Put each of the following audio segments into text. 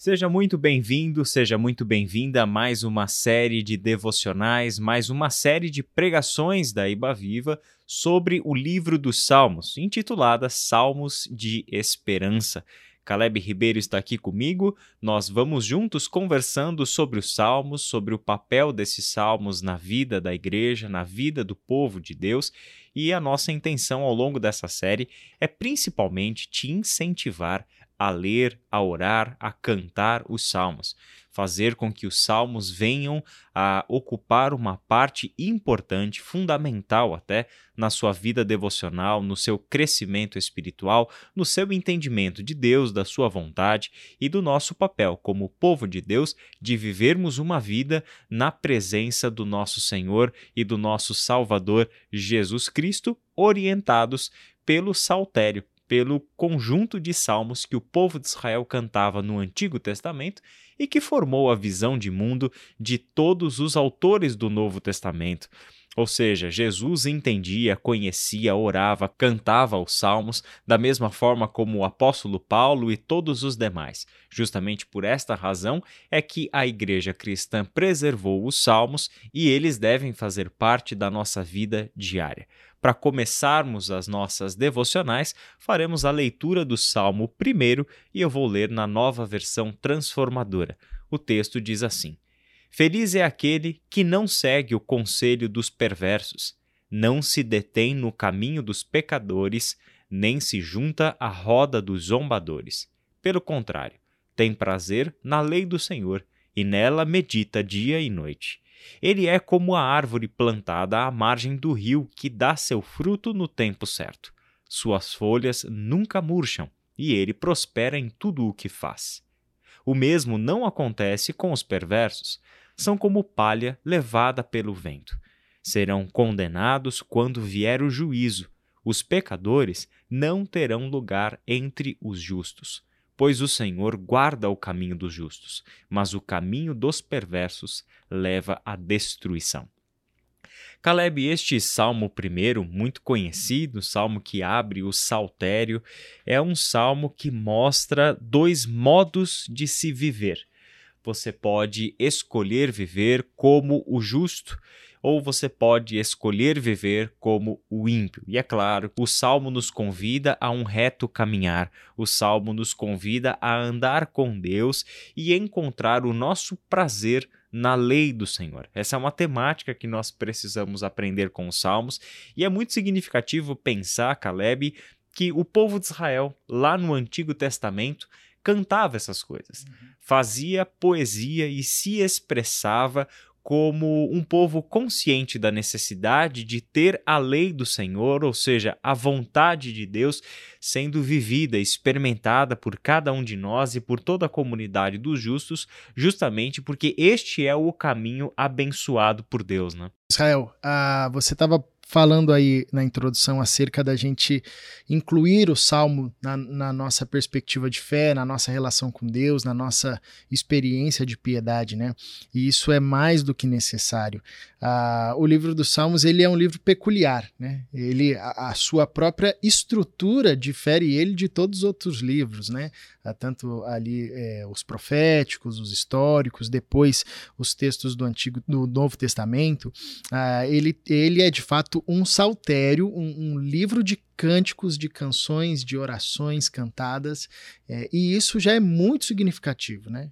Seja muito bem-vindo, seja muito bem-vinda a mais uma série de devocionais, mais uma série de pregações da Iba Viva sobre o livro dos Salmos, intitulada Salmos de Esperança. Caleb Ribeiro está aqui comigo. Nós vamos juntos conversando sobre os salmos, sobre o papel desses salmos na vida da igreja, na vida do povo de Deus. E a nossa intenção ao longo dessa série é principalmente te incentivar a ler, a orar, a cantar os salmos, fazer com que os salmos venham a ocupar uma parte importante, fundamental até, na sua vida devocional, no seu crescimento espiritual, no seu entendimento de Deus, da sua vontade e do nosso papel como povo de Deus de vivermos uma vida na presença do nosso Senhor e do nosso Salvador Jesus Cristo, orientados pelo saltério pelo conjunto de salmos que o povo de Israel cantava no Antigo Testamento e que formou a visão de mundo de todos os autores do Novo Testamento. Ou seja, Jesus entendia, conhecia, orava, cantava os salmos da mesma forma como o apóstolo Paulo e todos os demais. Justamente por esta razão é que a igreja cristã preservou os salmos e eles devem fazer parte da nossa vida diária. Para começarmos as nossas devocionais, faremos a leitura do Salmo 1 e eu vou ler na nova versão transformadora. O texto diz assim: Feliz é aquele que não segue o conselho dos perversos, não se detém no caminho dos pecadores, nem se junta à roda dos zombadores. Pelo contrário, tem prazer na lei do Senhor e nela medita dia e noite. Ele é como a árvore plantada à margem do rio que dá seu fruto no tempo certo. Suas folhas nunca murcham e ele prospera em tudo o que faz. O mesmo não acontece com os perversos. São como palha levada pelo vento. Serão condenados quando vier o juízo. Os pecadores não terão lugar entre os justos pois o Senhor guarda o caminho dos justos, mas o caminho dos perversos leva à destruição. Caleb, este salmo primeiro, muito conhecido, salmo que abre o saltério, é um salmo que mostra dois modos de se viver. Você pode escolher viver como o justo ou você pode escolher viver como o ímpio. E é claro, o salmo nos convida a um reto caminhar, o salmo nos convida a andar com Deus e encontrar o nosso prazer na lei do Senhor. Essa é uma temática que nós precisamos aprender com os salmos e é muito significativo pensar, Caleb, que o povo de Israel, lá no Antigo Testamento, cantava essas coisas, uhum. fazia poesia e se expressava como um povo consciente da necessidade de ter a lei do Senhor, ou seja, a vontade de Deus, sendo vivida, experimentada por cada um de nós e por toda a comunidade dos justos, justamente porque este é o caminho abençoado por Deus, né? Israel, ah, você estava falando aí na introdução acerca da gente incluir o salmo na, na, nossa perspectiva de fé, na nossa relação com Deus, na nossa experiência de piedade, né? E isso é mais do que necessário. Ah, o livro dos Salmos ele é um livro peculiar, né? Ele a, a, sua própria estrutura difere ele de todos os outros livros, né? Ah, tanto ali é, os proféticos, os históricos, depois os textos do antigo, do Novo Testamento. Ah, ele ele é de fato um saltério, um, um livro de cânticos, de canções, de orações cantadas, é, e isso já é muito significativo, né?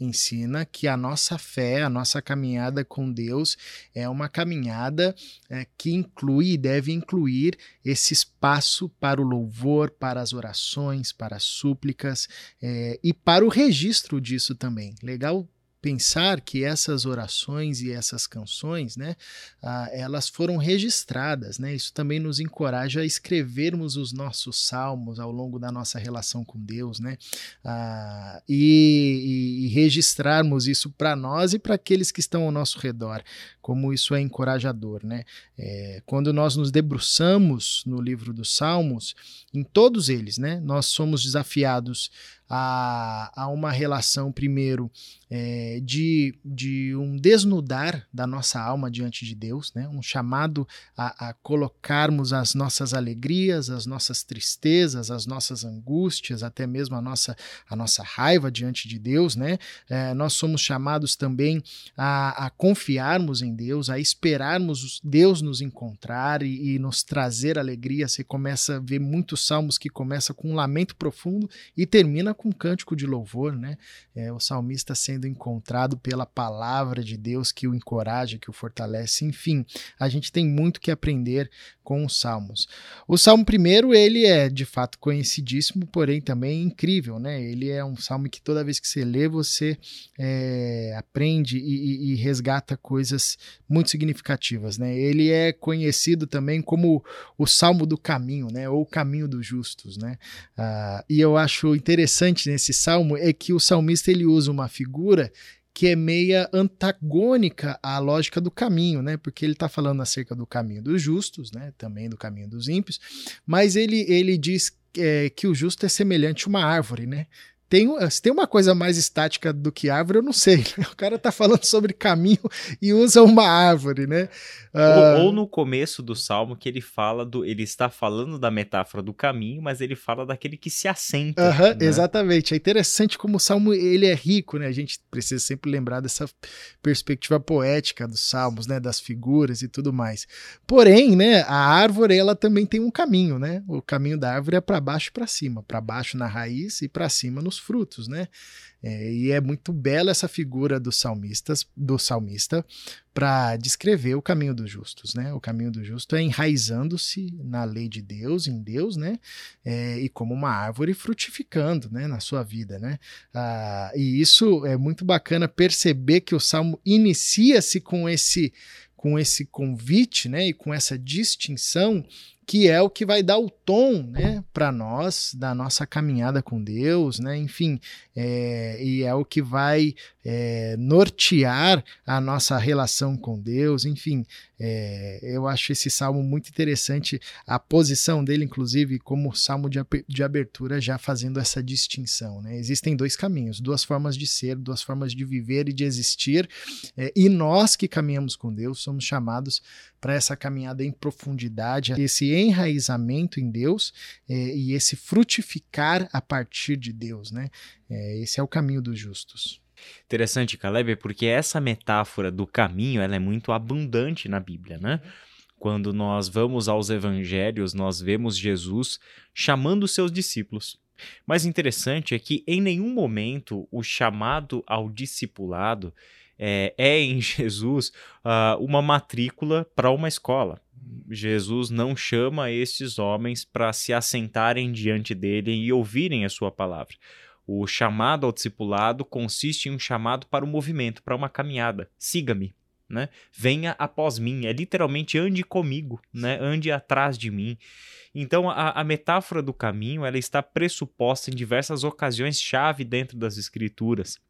ensina que a nossa fé, a nossa caminhada com Deus é uma caminhada é, que inclui e deve incluir esse espaço para o louvor, para as orações, para as súplicas é, e para o registro disso também. Legal pensar que essas orações e essas canções, né, ah, elas foram registradas, né? Isso também nos encoraja a escrevermos os nossos salmos ao longo da nossa relação com Deus, né? Ah, e, e, registrarmos isso para nós e para aqueles que estão ao nosso redor, como isso é encorajador, né? É, quando nós nos debruçamos no livro dos Salmos, em todos eles, né, nós somos desafiados a, a uma relação, primeiro, é, é, de, de um desnudar da nossa alma diante de Deus, né? um chamado a, a colocarmos as nossas alegrias, as nossas tristezas, as nossas angústias, até mesmo a nossa, a nossa raiva diante de Deus. Né? É, nós somos chamados também a, a, confiarmos em Deus, a esperarmos Deus nos encontrar e, e nos trazer alegria. Você começa a ver muitos salmos que começam com um lamento profundo e termina com um cântico de louvor. Né? É, o salmista sendo encontrado pela palavra de Deus que o encoraja, que o fortalece. Enfim, a gente tem muito que aprender com os salmos. O salmo primeiro, ele é de fato conhecidíssimo, porém também incrível, né? Ele é um salmo que toda vez que você lê, você é, aprende e, e, e, resgata coisas muito significativas, né? Ele é conhecido também como o salmo do caminho, né? Ou o caminho dos justos, né? Ah, e eu acho interessante nesse salmo é que o salmista ele usa uma figura que é meia antagônica à lógica do caminho, né? Porque ele está falando acerca do caminho dos justos, né? Também do caminho dos ímpios, mas ele, ele diz é, que o justo é semelhante a uma árvore, né? Tem, se tem uma coisa mais estática do que árvore, eu não sei. Né? O cara tá falando sobre caminho e usa uma árvore, né? Uh... Ou, ah, ou, no começo do salmo que ele fala do. Ele está falando da metáfora do caminho, mas ele fala daquele que se assenta. Uh -huh, né? Exatamente. É interessante como o salmo ele é rico, né? A gente precisa sempre lembrar dessa perspectiva poética dos salmos, né? Das figuras e tudo mais. Porém, né? A árvore ela também tem um caminho, né? O caminho da árvore é para baixo e para cima, para baixo na raiz e para cima nos frutos, né? É, e é muito bela essa figura do salmistas, do salmista para descrever o caminho dos justos, né? O caminho do justo é enraizando-se na lei de Deus, em Deus, né? É, e como uma árvore frutificando, né? Na sua vida, né? Ah, e isso é muito bacana perceber que o salmo inicia-se com esse com esse convite, né? E com essa distinção que é o que vai dar o tom né, para nós da nossa caminhada com Deus, né? enfim, é, e é o que vai é, nortear a nossa relação com Deus, enfim, é, eu acho esse salmo muito interessante, a posição dele, inclusive, como salmo de, de abertura, já fazendo essa distinção. Né? Existem dois caminhos, duas formas de ser, duas formas de viver e de existir, é, e nós que caminhamos com Deus somos chamados para essa caminhada em profundidade, esse enraizamento em Deus é, e esse frutificar a partir de Deus. Né? É, esse é o caminho dos justos. Interessante, Caleb, porque essa metáfora do caminho ela é muito abundante na Bíblia, né? Quando nós vamos aos evangelhos, nós vemos Jesus chamando seus discípulos. Mas interessante é que em nenhum momento o chamado ao discipulado é, é em Jesus uh, uma matrícula para uma escola. Jesus não chama estes homens para se assentarem diante dele e ouvirem a sua palavra. O chamado ao discipulado consiste em um chamado para o movimento, para uma caminhada. Siga-me, né? Venha após mim, é literalmente ande comigo, né? Ande atrás de mim. Então a, a metáfora do caminho ela está pressuposta em diversas ocasiões chave dentro das escrituras.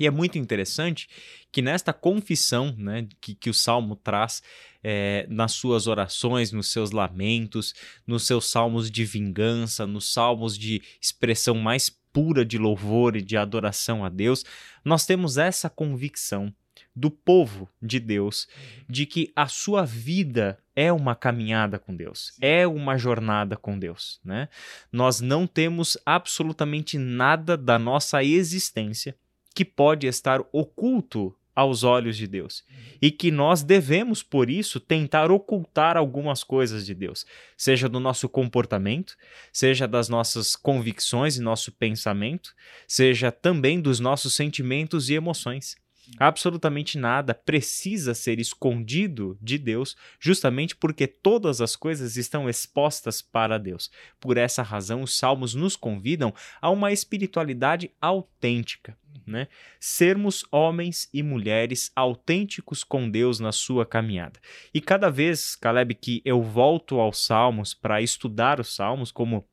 E é muito interessante que nesta confissão né, que, que o Salmo traz é, nas suas orações, nos seus lamentos, nos seus salmos de vingança, nos salmos de expressão mais pura de louvor e de adoração a Deus, nós temos essa convicção do povo de Deus de que a sua vida é uma caminhada com Deus, é uma jornada com Deus, né? Nós não temos absolutamente nada da nossa existência que pode estar oculto aos olhos de Deus. E que nós devemos, por isso, tentar ocultar algumas coisas de Deus, seja do nosso comportamento, seja das nossas convicções e nosso pensamento, seja também dos nossos sentimentos e emoções. Absolutamente nada precisa ser escondido de Deus, justamente porque todas as coisas estão expostas para Deus. Por essa razão, os salmos nos convidam a uma espiritualidade autêntica, né? Sermos homens e mulheres autênticos com Deus na sua caminhada. E cada vez, Caleb, que eu volto aos salmos para estudar os salmos, como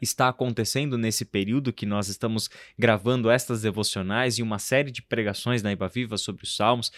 está acontecendo nesse período que nós estamos gravando estas devocionais e uma série de pregações na Iba Viva sobre os Salmos,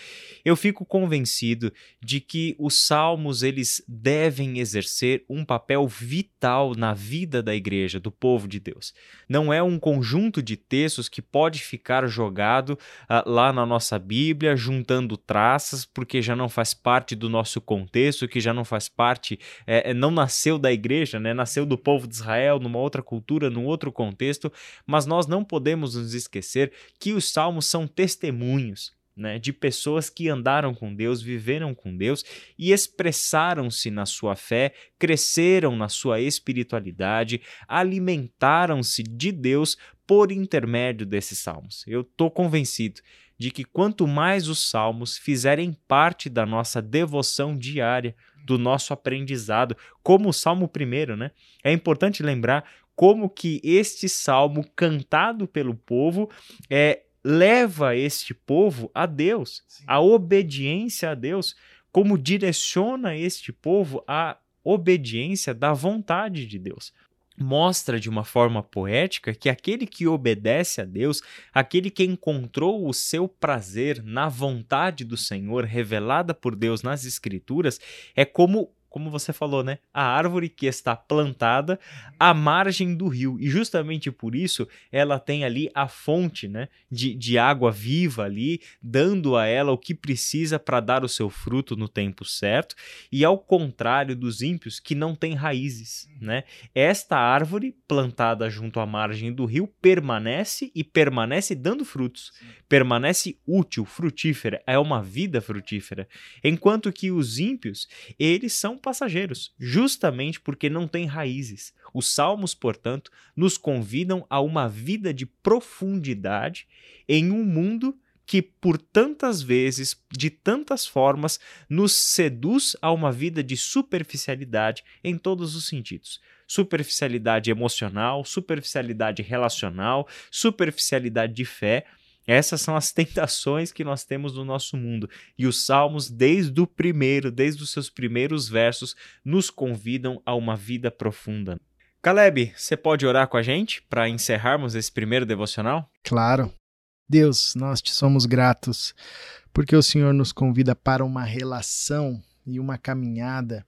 eu fico convencido de que os Salmos eles devem exercer um papel vital na vida da igreja, do povo de Deus. Não é um conjunto de textos que pode ficar jogado uh, lá na nossa Bíblia, juntando traças, porque já não faz parte do nosso contexto, que já não faz parte, é, não nasceu da igreja, né? nasceu do povo de Israel, numa outra cultura, num outro contexto, mas nós não podemos nos esquecer que os salmos são testemunhos. Né, de pessoas que andaram com Deus, viveram com Deus e expressaram-se na sua fé, cresceram na sua espiritualidade, alimentaram-se de Deus por intermédio desses salmos. Eu estou convencido de que quanto mais os salmos fizerem parte da nossa devoção diária, do nosso aprendizado, como o Salmo primeiro, né? É importante lembrar como que este salmo cantado pelo povo é leva este povo a Deus, Sim. a obediência a Deus, como direciona este povo à obediência da vontade de Deus mostra de uma forma poética que aquele que obedece a Deus, aquele que encontrou o seu prazer na vontade do Senhor revelada por Deus nas Escrituras, é como como você falou, né? A árvore que está plantada à margem do rio. E justamente por isso ela tem ali a fonte, né? De, de água viva ali, dando a ela o que precisa para dar o seu fruto no tempo certo. E ao contrário dos ímpios que não têm raízes, né? Esta árvore plantada junto à margem do rio permanece e permanece dando frutos. Permanece útil, frutífera. É uma vida frutífera. Enquanto que os ímpios, eles são passageiros, justamente porque não têm raízes. Os salmos, portanto, nos convidam a uma vida de profundidade em um mundo que por tantas vezes, de tantas formas, nos seduz a uma vida de superficialidade em todos os sentidos. Superficialidade emocional, superficialidade relacional, superficialidade de fé, essas são as tentações que nós temos no nosso mundo. E os Salmos, desde o primeiro, desde os seus primeiros versos, nos convidam a uma vida profunda. Caleb, você pode orar com a gente para encerrarmos esse primeiro devocional? Claro. Deus, nós te somos gratos porque o Senhor nos convida para uma relação e uma caminhada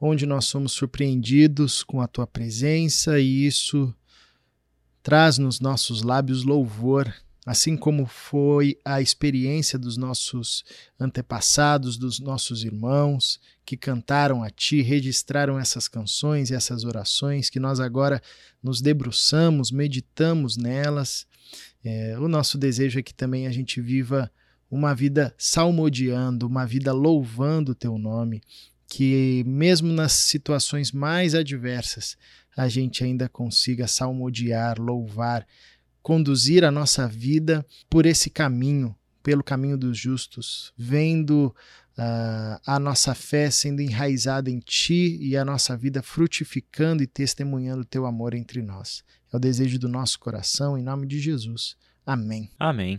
onde nós somos surpreendidos com a tua presença e isso traz nos nossos lábios louvor assim como foi a experiência dos nossos antepassados, dos nossos irmãos que cantaram a Ti, registraram essas canções e essas orações, que nós agora nos debruçamos, meditamos nelas. É, o nosso desejo é que também a gente viva uma vida salmodiando, uma vida louvando o Teu nome, que mesmo nas situações mais adversas, a gente ainda consiga salmodiar, louvar, conduzir a nossa vida por esse caminho, pelo caminho dos justos, vendo uh, a nossa fé sendo enraizada em Ti e a nossa vida frutificando e testemunhando o Teu amor entre nós. É o desejo do nosso coração, em nome de Jesus. Amém. Amém.